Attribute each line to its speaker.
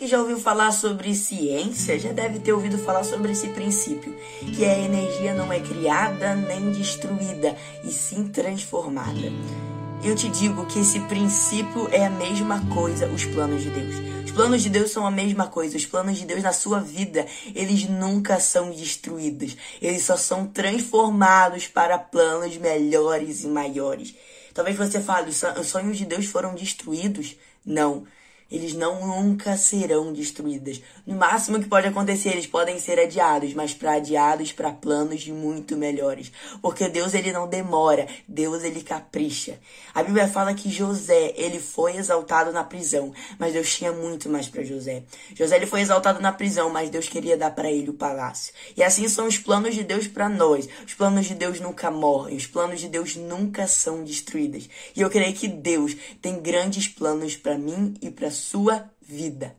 Speaker 1: que já ouviu falar sobre ciência já deve ter ouvido falar sobre esse princípio, que a energia não é criada nem destruída, e sim transformada. Eu te digo que esse princípio é a mesma coisa, os planos de Deus. Os planos de Deus são a mesma coisa. Os planos de Deus na sua vida, eles nunca são destruídos. Eles só são transformados para planos melhores e maiores. Talvez você fale, os sonhos de Deus foram destruídos? Não eles não nunca serão destruídas. No máximo que pode acontecer, eles podem ser adiados, mas para adiados para planos muito melhores. Porque Deus ele não demora, Deus ele capricha. A Bíblia fala que José, ele foi exaltado na prisão, mas Deus tinha muito mais para José. José ele foi exaltado na prisão, mas Deus queria dar para ele o palácio. E assim são os planos de Deus para nós. Os planos de Deus nunca morrem, os planos de Deus nunca são destruídos. E eu creio que Deus tem grandes planos para mim e para sua vida.